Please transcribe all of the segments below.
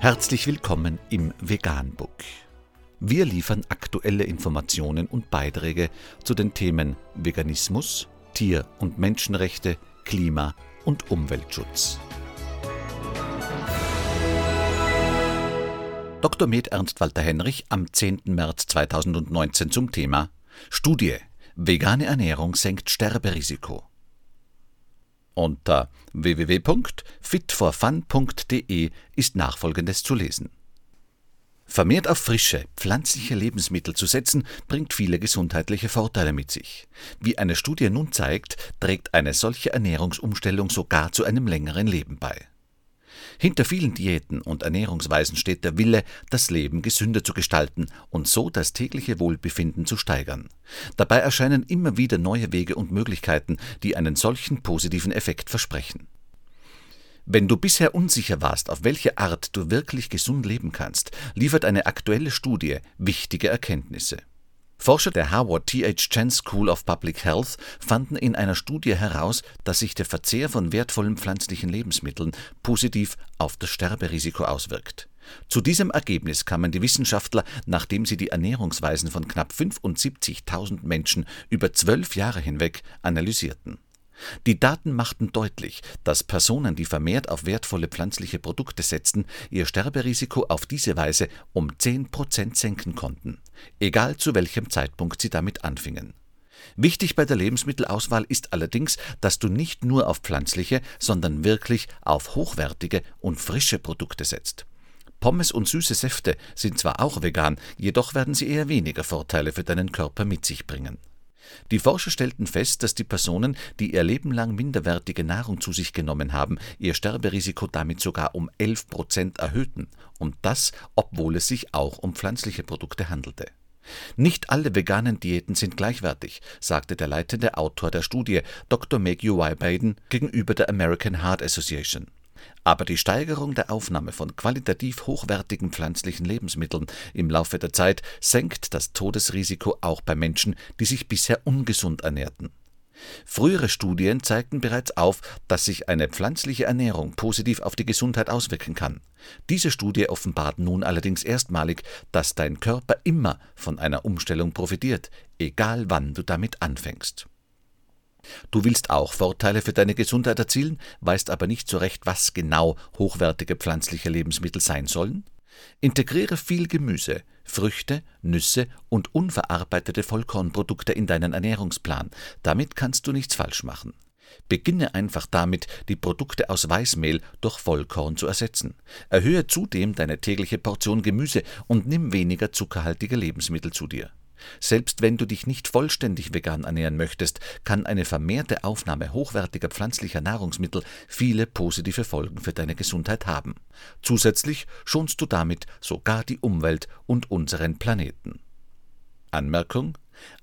Herzlich willkommen im Veganbook. Wir liefern aktuelle Informationen und Beiträge zu den Themen Veganismus, Tier- und Menschenrechte, Klima- und Umweltschutz. Dr. Med Ernst Walter Henrich am 10. März 2019 zum Thema Studie Vegane Ernährung senkt Sterberisiko. Unter www.fitforfun.de ist nachfolgendes zu lesen. Vermehrt auf frische, pflanzliche Lebensmittel zu setzen, bringt viele gesundheitliche Vorteile mit sich. Wie eine Studie nun zeigt, trägt eine solche Ernährungsumstellung sogar zu einem längeren Leben bei. Hinter vielen Diäten und Ernährungsweisen steht der Wille, das Leben gesünder zu gestalten und so das tägliche Wohlbefinden zu steigern. Dabei erscheinen immer wieder neue Wege und Möglichkeiten, die einen solchen positiven Effekt versprechen. Wenn du bisher unsicher warst, auf welche Art du wirklich gesund leben kannst, liefert eine aktuelle Studie wichtige Erkenntnisse. Forscher der Harvard T.H. Chan School of Public Health fanden in einer Studie heraus, dass sich der Verzehr von wertvollen pflanzlichen Lebensmitteln positiv auf das Sterberisiko auswirkt. Zu diesem Ergebnis kamen die Wissenschaftler, nachdem sie die Ernährungsweisen von knapp 75.000 Menschen über zwölf Jahre hinweg analysierten die Daten machten deutlich, dass Personen, die vermehrt auf wertvolle pflanzliche Produkte setzten, ihr Sterberisiko auf diese Weise um 10 Prozent senken konnten, egal zu welchem Zeitpunkt sie damit anfingen. Wichtig bei der Lebensmittelauswahl ist allerdings, dass du nicht nur auf pflanzliche, sondern wirklich auf hochwertige und frische Produkte setzt. Pommes und süße Säfte sind zwar auch vegan, jedoch werden sie eher weniger Vorteile für deinen Körper mit sich bringen. Die Forscher stellten fest, dass die Personen, die ihr Leben lang minderwertige Nahrung zu sich genommen haben, ihr Sterberisiko damit sogar um 11 Prozent erhöhten, und das, obwohl es sich auch um pflanzliche Produkte handelte. Nicht alle veganen Diäten sind gleichwertig, sagte der leitende Autor der Studie, Dr. Y. Baden, gegenüber der American Heart Association. Aber die Steigerung der Aufnahme von qualitativ hochwertigen pflanzlichen Lebensmitteln im Laufe der Zeit senkt das Todesrisiko auch bei Menschen, die sich bisher ungesund ernährten. Frühere Studien zeigten bereits auf, dass sich eine pflanzliche Ernährung positiv auf die Gesundheit auswirken kann. Diese Studie offenbart nun allerdings erstmalig, dass dein Körper immer von einer Umstellung profitiert, egal wann du damit anfängst. Du willst auch Vorteile für deine Gesundheit erzielen, weißt aber nicht so recht, was genau hochwertige pflanzliche Lebensmittel sein sollen? Integriere viel Gemüse, Früchte, Nüsse und unverarbeitete Vollkornprodukte in deinen Ernährungsplan. Damit kannst du nichts falsch machen. Beginne einfach damit, die Produkte aus Weißmehl durch Vollkorn zu ersetzen. Erhöhe zudem deine tägliche Portion Gemüse und nimm weniger zuckerhaltige Lebensmittel zu dir. Selbst wenn du dich nicht vollständig vegan ernähren möchtest, kann eine vermehrte Aufnahme hochwertiger pflanzlicher Nahrungsmittel viele positive Folgen für deine Gesundheit haben. Zusätzlich schonst du damit sogar die Umwelt und unseren Planeten. Anmerkung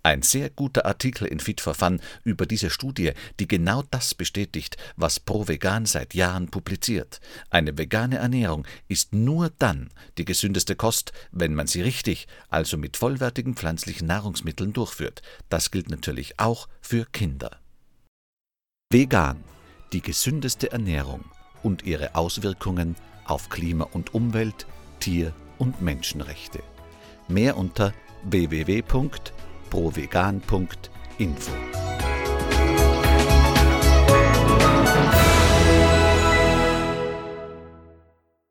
ein sehr guter Artikel in Fit for Fun über diese Studie, die genau das bestätigt, was Pro Vegan seit Jahren publiziert. Eine vegane Ernährung ist nur dann die gesündeste Kost, wenn man sie richtig, also mit vollwertigen pflanzlichen Nahrungsmitteln durchführt. Das gilt natürlich auch für Kinder. Vegan, die gesündeste Ernährung und ihre Auswirkungen auf Klima und Umwelt, Tier- und Menschenrechte. Mehr unter www provegan.info.